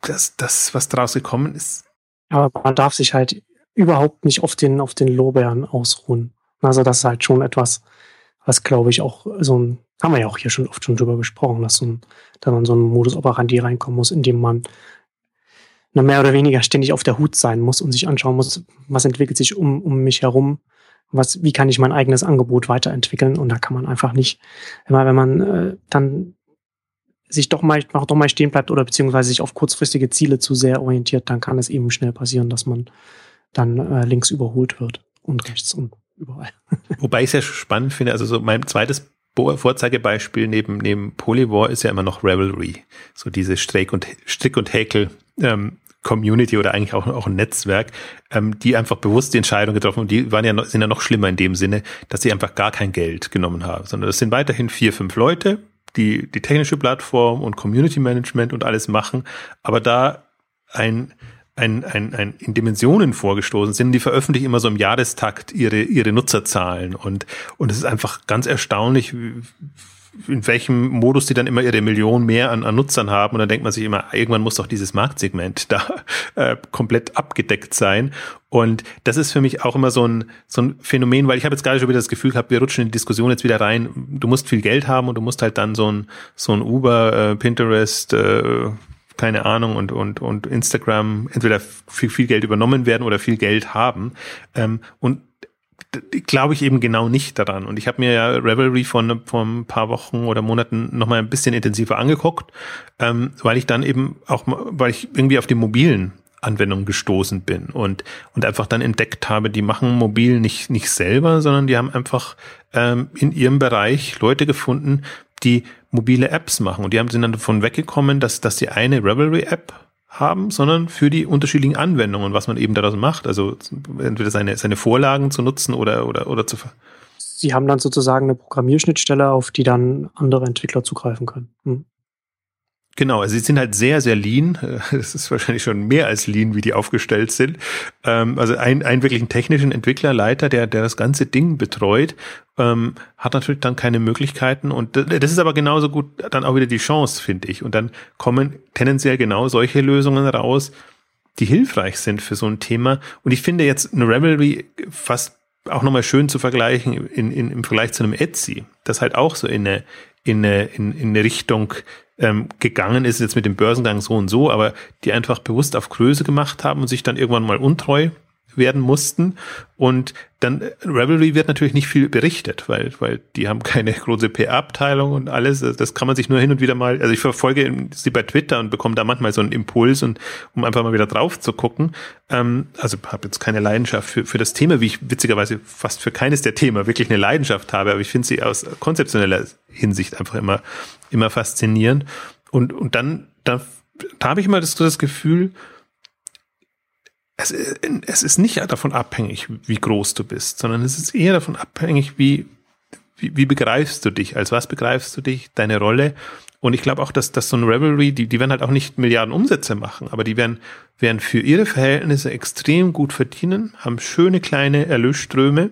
das, das, was daraus gekommen ist. Aber man darf sich halt überhaupt nicht auf den, auf den Lorbeeren ausruhen. Also das ist halt schon etwas, was glaube ich auch so ein, haben wir ja auch hier schon oft schon drüber gesprochen, dass, so ein, dass man so ein Modus operandi reinkommen muss, in dem man mehr oder weniger ständig auf der Hut sein muss und sich anschauen muss, was entwickelt sich um, um mich herum, was, wie kann ich mein eigenes Angebot weiterentwickeln und da kann man einfach nicht, immer wenn man äh, dann sich doch mal, noch doch mal stehen bleibt oder beziehungsweise sich auf kurzfristige Ziele zu sehr orientiert, dann kann es eben schnell passieren, dass man dann äh, links überholt wird und rechts und überall. Wobei ich es ja spannend finde, also so mein zweites Vorzeigebeispiel neben, neben Polyvore ist ja immer noch Revelry. So diese Strick- und, Strick und Häkel ähm, Community oder eigentlich auch, auch ein Netzwerk, ähm, die einfach bewusst die Entscheidung getroffen und die waren ja noch, sind ja noch schlimmer in dem Sinne, dass sie einfach gar kein Geld genommen haben, sondern das sind weiterhin vier, fünf Leute, die die technische Plattform und Community Management und alles machen, aber da ein ein, ein, ein in Dimensionen vorgestoßen sind, die veröffentlichen immer so im Jahrestakt ihre, ihre Nutzerzahlen. Und, und es ist einfach ganz erstaunlich, in welchem Modus die dann immer ihre Million mehr an, an Nutzern haben. Und dann denkt man sich immer, irgendwann muss doch dieses Marktsegment da äh, komplett abgedeckt sein. Und das ist für mich auch immer so ein, so ein Phänomen, weil ich habe jetzt gerade schon wieder das Gefühl gehabt, wir rutschen in die Diskussion jetzt wieder rein. Du musst viel Geld haben und du musst halt dann so ein, so ein Uber, äh, Pinterest, äh, keine Ahnung, und, und, und Instagram entweder viel, viel Geld übernommen werden oder viel Geld haben. Ähm, und glaube ich eben genau nicht daran. Und ich habe mir ja Revelry von vor ein paar Wochen oder Monaten nochmal ein bisschen intensiver angeguckt, ähm, weil ich dann eben auch, weil ich irgendwie auf die mobilen Anwendungen gestoßen bin und, und einfach dann entdeckt habe, die machen mobil nicht, nicht selber, sondern die haben einfach ähm, in ihrem Bereich Leute gefunden, die mobile Apps machen. Und die haben sind dann davon weggekommen, dass, dass die eine Revelry-App haben, sondern für die unterschiedlichen Anwendungen, was man eben daraus macht. Also entweder seine, seine Vorlagen zu nutzen oder, oder, oder zu. Sie haben dann sozusagen eine Programmierschnittstelle, auf die dann andere Entwickler zugreifen können. Hm. Genau, also sie sind halt sehr, sehr lean. Es ist wahrscheinlich schon mehr als lean, wie die aufgestellt sind. Ähm, also ein, einen technischen Entwicklerleiter, der, der das ganze Ding betreut, ähm, hat natürlich dann keine Möglichkeiten. Und das ist aber genauso gut dann auch wieder die Chance, finde ich. Und dann kommen tendenziell genau solche Lösungen raus, die hilfreich sind für so ein Thema. Und ich finde jetzt eine Revelry fast auch nochmal schön zu vergleichen in, in, im Vergleich zu einem Etsy, das halt auch so in eine, in eine, in, in eine Richtung ähm, gegangen ist, jetzt mit dem Börsengang so und so, aber die einfach bewusst auf Größe gemacht haben und sich dann irgendwann mal untreu werden mussten. Und dann Revelry wird natürlich nicht viel berichtet, weil, weil die haben keine große PR-Abteilung und alles. Das kann man sich nur hin und wieder mal, also ich verfolge sie bei Twitter und bekomme da manchmal so einen Impuls und um einfach mal wieder drauf zu gucken. Ähm, also habe jetzt keine Leidenschaft für, für das Thema, wie ich witzigerweise fast für keines der Themen wirklich eine Leidenschaft habe, aber ich finde sie aus konzeptioneller Hinsicht einfach immer, immer faszinierend. Und, und dann, da, da habe ich immer das, das Gefühl, es, es ist nicht davon abhängig, wie groß du bist, sondern es ist eher davon abhängig, wie, wie, wie begreifst du dich, als was begreifst du dich, deine Rolle. Und ich glaube auch, dass, dass so ein Revelry, die, die werden halt auch nicht Milliarden Umsätze machen, aber die werden, werden für ihre Verhältnisse extrem gut verdienen, haben schöne kleine Erlösströme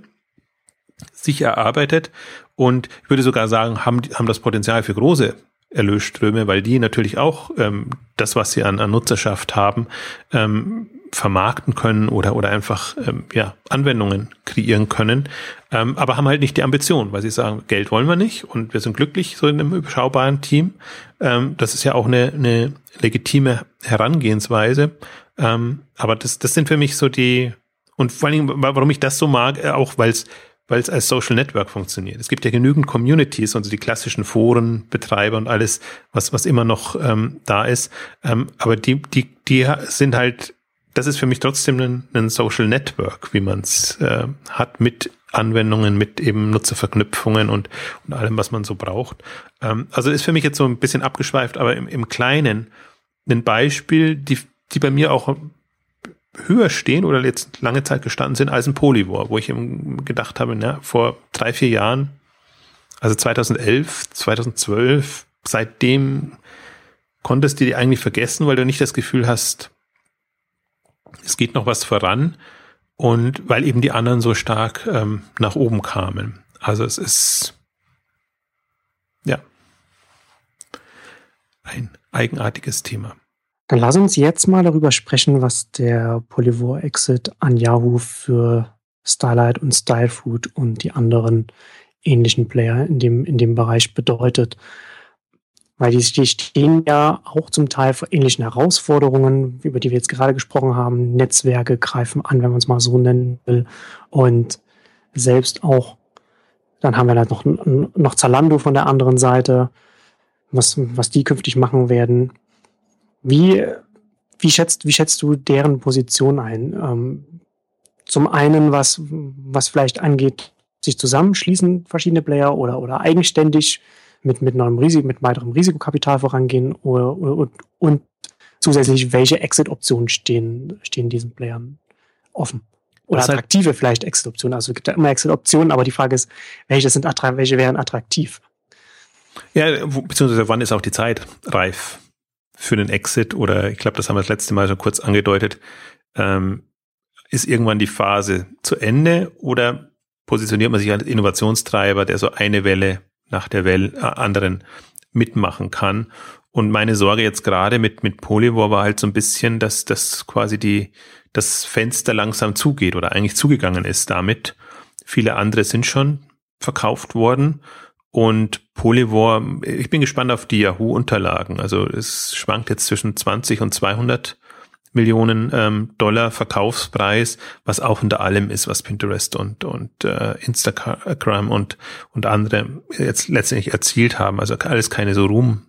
sich erarbeitet und ich würde sogar sagen, haben, haben das Potenzial für große Erlösströme, weil die natürlich auch ähm, das, was sie an, an Nutzerschaft haben, ähm, vermarkten können oder, oder einfach ähm, ja, Anwendungen kreieren können, ähm, aber haben halt nicht die Ambition, weil sie sagen, Geld wollen wir nicht und wir sind glücklich so in einem überschaubaren Team. Ähm, das ist ja auch eine, eine legitime Herangehensweise. Ähm, aber das, das sind für mich so die, und vor allen Dingen, warum ich das so mag, äh, auch weil es weil es als Social Network funktioniert. Es gibt ja genügend Communities, also die klassischen Foren, Betreiber und alles, was, was immer noch ähm, da ist. Ähm, aber die, die, die sind halt das ist für mich trotzdem ein, ein Social Network, wie man es äh, hat mit Anwendungen, mit eben Nutzerverknüpfungen und, und allem, was man so braucht. Ähm, also ist für mich jetzt so ein bisschen abgeschweift, aber im, im Kleinen ein Beispiel, die, die bei mir auch höher stehen oder jetzt lange Zeit gestanden sind als ein Polyvore, wo ich eben gedacht habe, na, vor drei, vier Jahren, also 2011, 2012, seitdem konntest du die eigentlich vergessen, weil du nicht das Gefühl hast, es geht noch was voran und weil eben die anderen so stark ähm, nach oben kamen. Also es ist ja ein eigenartiges Thema. Dann lass uns jetzt mal darüber sprechen, was der Polyvore Exit an Yahoo für Starlight und Stylefood und die anderen ähnlichen Player in dem, in dem Bereich bedeutet. Weil die, die stehen ja auch zum Teil vor ähnlichen Herausforderungen, über die wir jetzt gerade gesprochen haben. Netzwerke greifen an, wenn man es mal so nennen will. Und selbst auch, dann haben wir da noch, noch Zalando von der anderen Seite, was, was die künftig machen werden. Wie, wie, schätzt, wie schätzt du deren Position ein? Ähm, zum einen, was, was vielleicht angeht, sich zusammenschließen, verschiedene Player oder, oder eigenständig mit, mit neuem Risiko, mit weiterem Risikokapital vorangehen oder, und, und zusätzlich, welche Exit-Optionen stehen, stehen diesen Playern offen? Oder das attraktive halt vielleicht Exit-Optionen. Also es gibt ja immer Exit-Optionen, aber die Frage ist, welche sind welche wären attraktiv? Ja, beziehungsweise wann ist auch die Zeit reif für den Exit? Oder ich glaube, das haben wir das letzte Mal schon kurz angedeutet. Ähm, ist irgendwann die Phase zu Ende oder positioniert man sich als Innovationstreiber, der so eine Welle nach der Welt äh, anderen mitmachen kann. Und meine Sorge jetzt gerade mit, mit Polyvore war halt so ein bisschen, dass das quasi die, das Fenster langsam zugeht oder eigentlich zugegangen ist damit. Viele andere sind schon verkauft worden. Und Polyvore, ich bin gespannt auf die Yahoo-Unterlagen. Also es schwankt jetzt zwischen 20 und 200 Millionen ähm, Dollar Verkaufspreis, was auch unter allem ist, was Pinterest und und äh, Instagram und und andere jetzt letztendlich erzielt haben. Also alles keine so Ruhm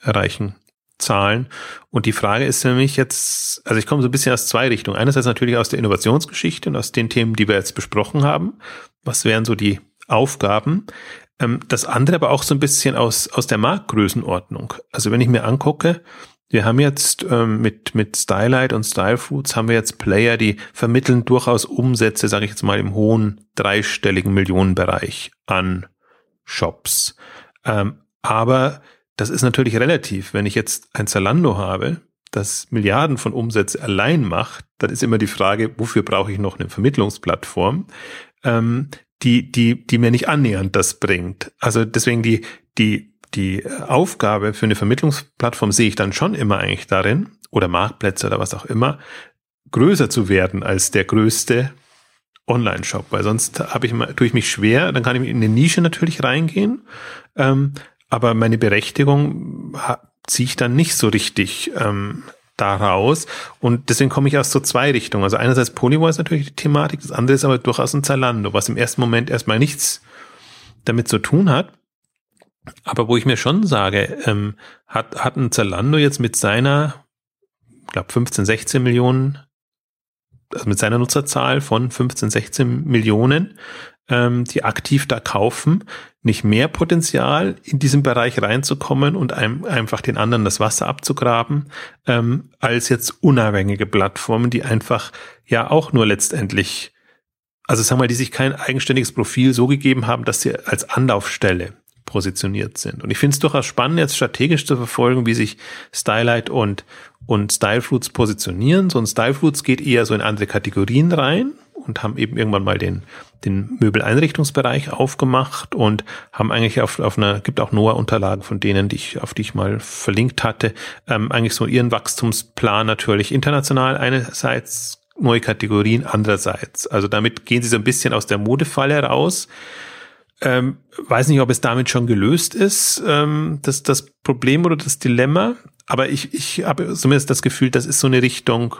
erreichen Zahlen. Und die Frage ist für mich jetzt, also ich komme so ein bisschen aus zwei Richtungen. Einerseits natürlich aus der Innovationsgeschichte und aus den Themen, die wir jetzt besprochen haben. Was wären so die Aufgaben? Ähm, das andere aber auch so ein bisschen aus, aus der Marktgrößenordnung. Also wenn ich mir angucke, wir haben jetzt ähm, mit, mit Stylight und Style Foods haben wir jetzt Player, die vermitteln durchaus Umsätze, sage ich jetzt mal, im hohen dreistelligen Millionenbereich an Shops. Ähm, aber das ist natürlich relativ. Wenn ich jetzt ein Zalando habe, das Milliarden von Umsätze allein macht, dann ist immer die Frage, wofür brauche ich noch eine Vermittlungsplattform, die, die, die mir nicht annähernd das bringt. Also deswegen die, die, die Aufgabe für eine Vermittlungsplattform sehe ich dann schon immer eigentlich darin, oder Marktplätze oder was auch immer, größer zu werden als der größte Online-Shop, weil sonst habe ich tue ich mich schwer, dann kann ich in eine Nische natürlich reingehen, ähm, aber meine Berechtigung ziehe ich dann nicht so richtig ähm, daraus. Und deswegen komme ich aus so zwei Richtungen. Also einerseits ist natürlich die Thematik, das andere ist aber durchaus ein Zalando, was im ersten Moment erstmal nichts damit zu tun hat. Aber wo ich mir schon sage, ähm, hat, hat ein Zalando jetzt mit seiner, ich glaube 15, 16 Millionen, also mit seiner Nutzerzahl von 15, 16 Millionen, ähm, die aktiv da kaufen, nicht mehr Potenzial in diesem Bereich reinzukommen und einem, einfach den anderen das Wasser abzugraben, ähm, als jetzt unabhängige Plattformen, die einfach ja auch nur letztendlich, also sagen wir mal, die sich kein eigenständiges Profil so gegeben haben, dass sie als Anlaufstelle positioniert sind. Und ich finde es durchaus spannend, jetzt strategisch zu verfolgen, wie sich Stylight und, und Stylefruits positionieren. So ein Stylefruits geht eher so in andere Kategorien rein und haben eben irgendwann mal den, den Möbeleinrichtungsbereich aufgemacht und haben eigentlich auf, auf einer, gibt auch Noah-Unterlagen von denen, die ich, auf die ich mal verlinkt hatte, ähm, eigentlich so ihren Wachstumsplan natürlich international einerseits neue Kategorien andererseits. Also damit gehen sie so ein bisschen aus der Modefalle raus. Ähm, weiß nicht, ob es damit schon gelöst ist, ähm, das, das Problem oder das Dilemma. Aber ich, ich habe zumindest das Gefühl, das ist so eine Richtung,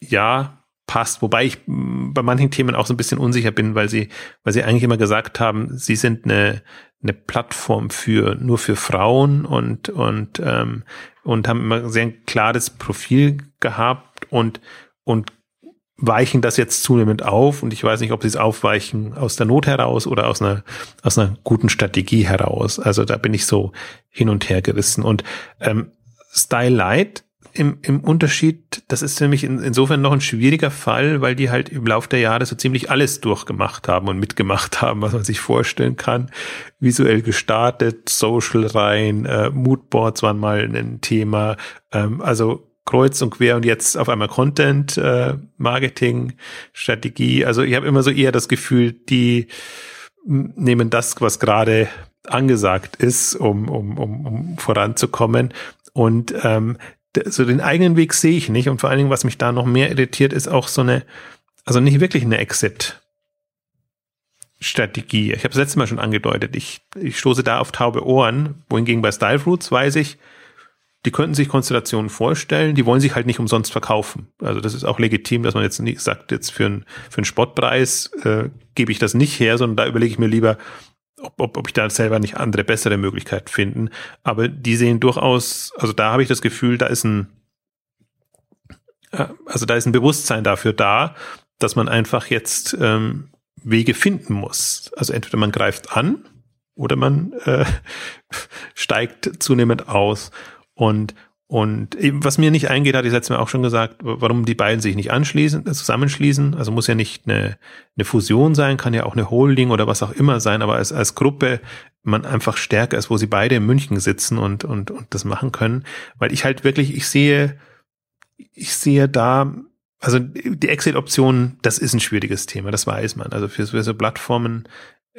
ja, passt. Wobei ich bei manchen Themen auch so ein bisschen unsicher bin, weil sie, weil sie eigentlich immer gesagt haben, sie sind eine, eine Plattform für nur für Frauen und und ähm, und haben immer sehr ein klares Profil gehabt und und weichen das jetzt zunehmend auf und ich weiß nicht, ob sie es aufweichen aus der Not heraus oder aus einer aus einer guten Strategie heraus. Also da bin ich so hin und her gerissen und ähm, Style Light im, im Unterschied, das ist mich in, insofern noch ein schwieriger Fall, weil die halt im Laufe der Jahre so ziemlich alles durchgemacht haben und mitgemacht haben, was man sich vorstellen kann. Visuell gestartet, Social rein, äh, Moodboards waren mal ein Thema, ähm, also kreuz und quer und jetzt auf einmal Content, äh, Marketing, Strategie. Also ich habe immer so eher das Gefühl, die nehmen das, was gerade angesagt ist, um, um, um, um voranzukommen. Und ähm, so den eigenen Weg sehe ich nicht. Und vor allen Dingen, was mich da noch mehr irritiert, ist auch so eine, also nicht wirklich eine Exit. Strategie. Ich habe das letzte Mal schon angedeutet. Ich, ich stoße da auf taube Ohren, wohingegen bei Style Fruits weiß ich, die könnten sich Konstellationen vorstellen, die wollen sich halt nicht umsonst verkaufen. Also das ist auch legitim, dass man jetzt nicht sagt, jetzt für einen, für einen Spottpreis äh, gebe ich das nicht her, sondern da überlege ich mir lieber, ob, ob, ob ich da selber nicht andere, bessere Möglichkeiten finden. Aber die sehen durchaus, also da habe ich das Gefühl, da ist ein, äh, also da ist ein Bewusstsein dafür da, dass man einfach jetzt ähm, Wege finden muss. Also entweder man greift an oder man äh, steigt zunehmend aus. Und, und eben, was mir nicht eingeht, hatte ich letztes Mal auch schon gesagt, warum die beiden sich nicht anschließen, äh, zusammenschließen. Also muss ja nicht eine, eine Fusion sein, kann ja auch eine Holding oder was auch immer sein, aber als, als Gruppe man einfach stärker ist, wo sie beide in München sitzen und, und, und das machen können. Weil ich halt wirklich, ich sehe, ich sehe da, also die Exit-Option, das ist ein schwieriges Thema, das weiß man. Also für, für so Plattformen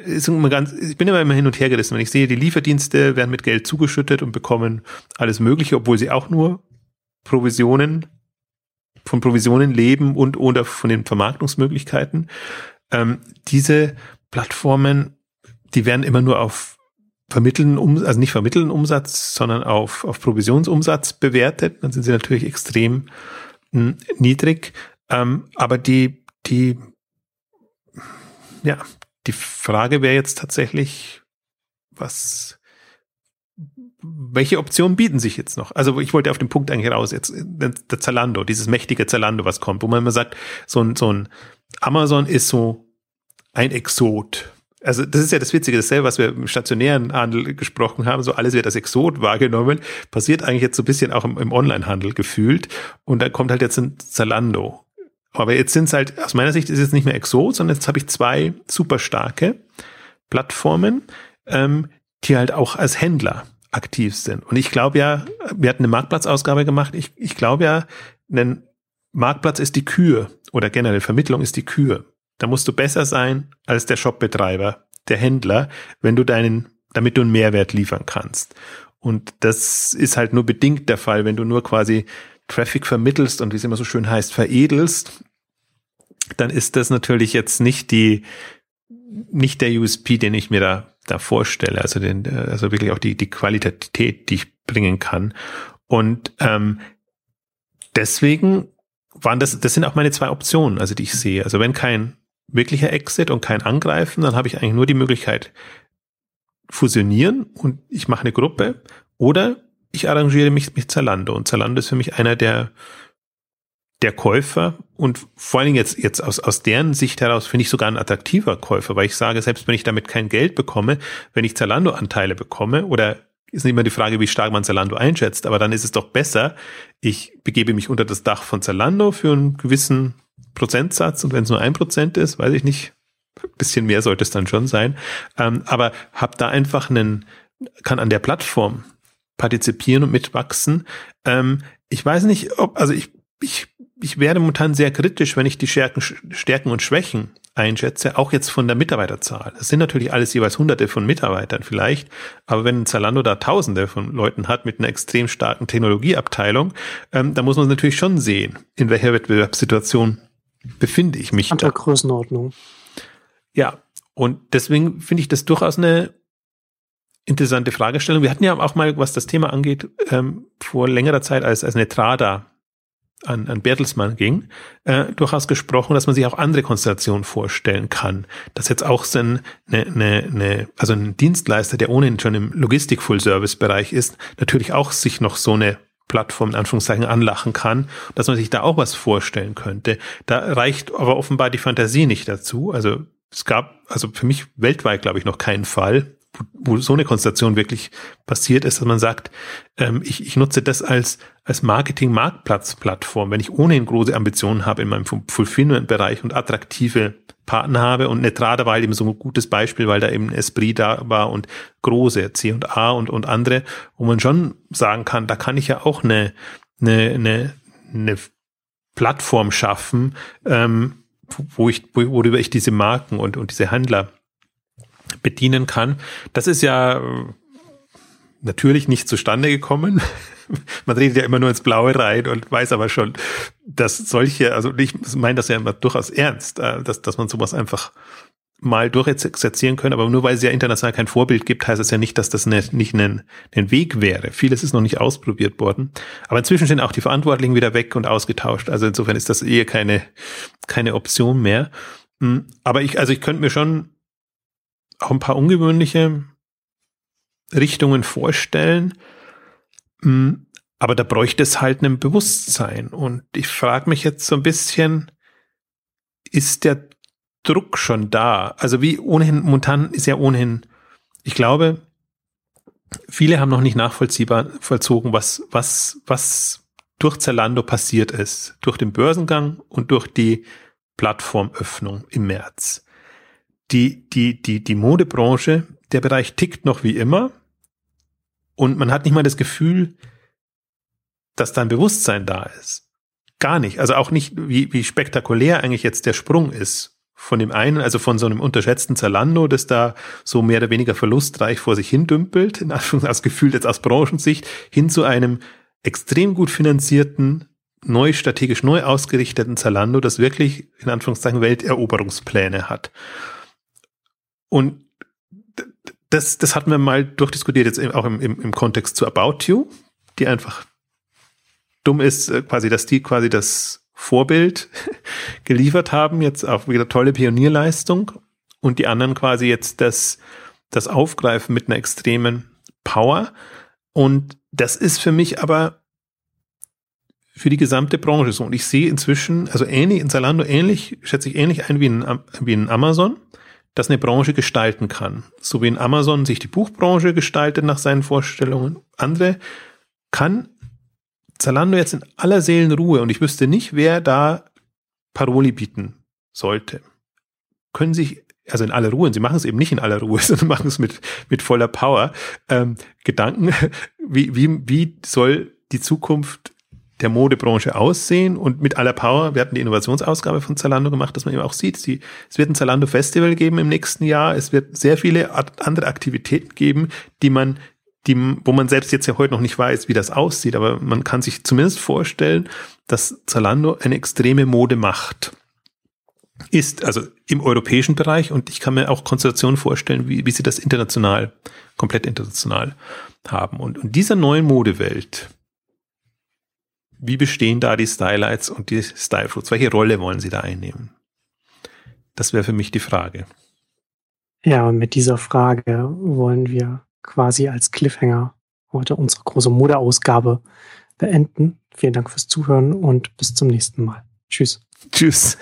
ist immer ganz, ich bin immer, hin und her gerissen, wenn ich sehe, die Lieferdienste werden mit Geld zugeschüttet und bekommen alles Mögliche, obwohl sie auch nur Provisionen, von Provisionen leben und oder von den Vermarktungsmöglichkeiten. Ähm, diese Plattformen, die werden immer nur auf vermitteln, also nicht vermitteln Umsatz, sondern auf, auf Provisionsumsatz bewertet, dann sind sie natürlich extrem hm, niedrig. Ähm, aber die, die, ja, die Frage wäre jetzt tatsächlich, was, welche Optionen bieten sich jetzt noch? Also ich wollte auf den Punkt eigentlich raus, jetzt der Zalando, dieses mächtige Zalando, was kommt, wo man immer sagt, so ein, so ein Amazon ist so ein Exot. Also das ist ja das Witzige, dasselbe, was wir im stationären Handel gesprochen haben, so alles wird als Exot wahrgenommen, passiert eigentlich jetzt so ein bisschen auch im, im Onlinehandel gefühlt und da kommt halt jetzt ein Zalando. Aber jetzt sind es halt, aus meiner Sicht ist es nicht mehr Exot, sondern jetzt habe ich zwei super starke Plattformen, ähm, die halt auch als Händler aktiv sind. Und ich glaube ja, wir hatten eine Marktplatzausgabe gemacht, ich, ich glaube ja, ein Marktplatz ist die Kür oder generell Vermittlung ist die Kür. Da musst du besser sein als der Shopbetreiber, der Händler, wenn du deinen, damit du einen Mehrwert liefern kannst. Und das ist halt nur bedingt der Fall, wenn du nur quasi Traffic vermittelst und wie es immer so schön heißt, veredelst, dann ist das natürlich jetzt nicht die, nicht der USP, den ich mir da, da vorstelle. Also den, also wirklich auch die, die Qualität, die ich bringen kann. Und ähm, deswegen waren das, das sind auch meine zwei Optionen, also die ich sehe. Also wenn kein wirklicher Exit und kein Angreifen, dann habe ich eigentlich nur die Möglichkeit fusionieren und ich mache eine Gruppe oder ich arrangiere mich mit Zalando und Zalando ist für mich einer der der Käufer. Und vor allen Dingen jetzt, jetzt aus, aus deren Sicht heraus finde ich sogar ein attraktiver Käufer, weil ich sage, selbst wenn ich damit kein Geld bekomme, wenn ich Zalando-Anteile bekomme oder ist nicht immer die Frage, wie stark man Zalando einschätzt, aber dann ist es doch besser, ich begebe mich unter das Dach von Zalando für einen gewissen Prozentsatz. Und wenn es nur ein Prozent ist, weiß ich nicht, ein bisschen mehr sollte es dann schon sein, ähm, aber habe da einfach einen, kann an der Plattform partizipieren und mitwachsen. Ähm, ich weiß nicht, ob, also ich, ich, ich werde momentan sehr kritisch, wenn ich die Stärken, Stärken und Schwächen einschätze, auch jetzt von der Mitarbeiterzahl. Es sind natürlich alles jeweils hunderte von Mitarbeitern vielleicht, aber wenn Zalando da tausende von Leuten hat mit einer extrem starken Technologieabteilung, ähm, da muss man natürlich schon sehen, in welcher Wettbewerbssituation befinde ich mich. Unter Größenordnung. Ja, und deswegen finde ich das durchaus eine interessante Fragestellung. Wir hatten ja auch mal, was das Thema angeht, ähm, vor längerer Zeit, als, als Netrada an, an Bertelsmann ging, äh, durchaus gesprochen, dass man sich auch andere Konstellationen vorstellen kann. Dass jetzt auch so eine, eine, eine, also ein Dienstleister, der ohnehin schon im Logistik-Full-Service-Bereich ist, natürlich auch sich noch so eine Plattform in Anführungszeichen anlachen kann, dass man sich da auch was vorstellen könnte. Da reicht aber offenbar die Fantasie nicht dazu. Also es gab also für mich weltweit, glaube ich, noch keinen Fall, wo so eine Konstellation wirklich passiert ist, dass man sagt, ähm, ich, ich nutze das als, als Marketing-Marktplatz-Plattform, wenn ich ohnehin große Ambitionen habe in meinem Fulfillment-Bereich und attraktive Partner habe und Netrada war halt eben so ein gutes Beispiel, weil da eben Esprit da war und große C und A und, und andere, wo man schon sagen kann, da kann ich ja auch eine, eine, eine, eine Plattform schaffen, ähm, wo ich, worüber ich diese Marken und, und diese Händler bedienen kann. Das ist ja äh, natürlich nicht zustande gekommen. Man redet ja immer nur ins Blaue rein und weiß aber schon, dass solche, also ich meine das ja immer durchaus ernst, äh, dass, dass man sowas einfach mal durchexerzieren können, aber nur weil es ja international kein Vorbild gibt, heißt es ja nicht, dass das nicht, nicht ein, ein Weg wäre. Vieles ist noch nicht ausprobiert worden. Aber inzwischen sind auch die Verantwortlichen wieder weg und ausgetauscht. Also insofern ist das eher keine, keine Option mehr. Hm, aber ich, also ich könnte mir schon auch ein paar ungewöhnliche Richtungen vorstellen. Hm, aber da bräuchte es halt ein Bewusstsein. Und ich frage mich jetzt so ein bisschen, ist der Druck schon da? Also wie ohnehin, momentan ist ja ohnehin, ich glaube, viele haben noch nicht nachvollziehbar vollzogen, was, was, was durch Zalando passiert ist. Durch den Börsengang und durch die Plattformöffnung im März die, die, die, die Modebranche, der Bereich tickt noch wie immer. Und man hat nicht mal das Gefühl, dass da ein Bewusstsein da ist. Gar nicht. Also auch nicht, wie, wie spektakulär eigentlich jetzt der Sprung ist. Von dem einen, also von so einem unterschätzten Zalando, das da so mehr oder weniger verlustreich vor sich hin dümpelt, in Anführungszeichen aus Gefühl jetzt aus Branchensicht, hin zu einem extrem gut finanzierten, neu strategisch neu ausgerichteten Zalando, das wirklich in Anführungszeichen Welteroberungspläne hat. Und das, das hatten wir mal durchdiskutiert, jetzt auch im, im, im Kontext zu About You, die einfach dumm ist, äh, quasi, dass die quasi das Vorbild geliefert haben, jetzt auch wieder tolle Pionierleistung und die anderen quasi jetzt das, das Aufgreifen mit einer extremen Power. Und das ist für mich aber für die gesamte Branche so. Und ich sehe inzwischen, also ähnlich in Zalando ähnlich, schätze ich ähnlich ein wie in, wie in Amazon, das eine Branche gestalten kann. So wie in Amazon sich die Buchbranche gestaltet nach seinen Vorstellungen. Andere kann Zalando jetzt in aller Seelenruhe und ich wüsste nicht, wer da Paroli bieten sollte. Können sich, also in aller Ruhe, und sie machen es eben nicht in aller Ruhe, sondern machen es mit, mit voller Power, ähm, Gedanken, wie, wie, wie soll die Zukunft der Modebranche aussehen. Und mit aller Power, wir hatten die Innovationsausgabe von Zalando gemacht, dass man eben auch sieht, die, es wird ein Zalando Festival geben im nächsten Jahr, es wird sehr viele andere Aktivitäten geben, die man, die, wo man selbst jetzt ja heute noch nicht weiß, wie das aussieht, aber man kann sich zumindest vorstellen, dass Zalando eine extreme Mode macht. Ist, also im europäischen Bereich. Und ich kann mir auch Konstellationen vorstellen, wie, wie sie das international, komplett international haben. Und in dieser neuen Modewelt, wie bestehen da die Stylights und die Style Fruits? Welche Rolle wollen sie da einnehmen? Das wäre für mich die Frage. Ja, und mit dieser Frage wollen wir quasi als Cliffhanger heute unsere große Modeausgabe beenden. Vielen Dank fürs Zuhören und bis zum nächsten Mal. Tschüss. Tschüss.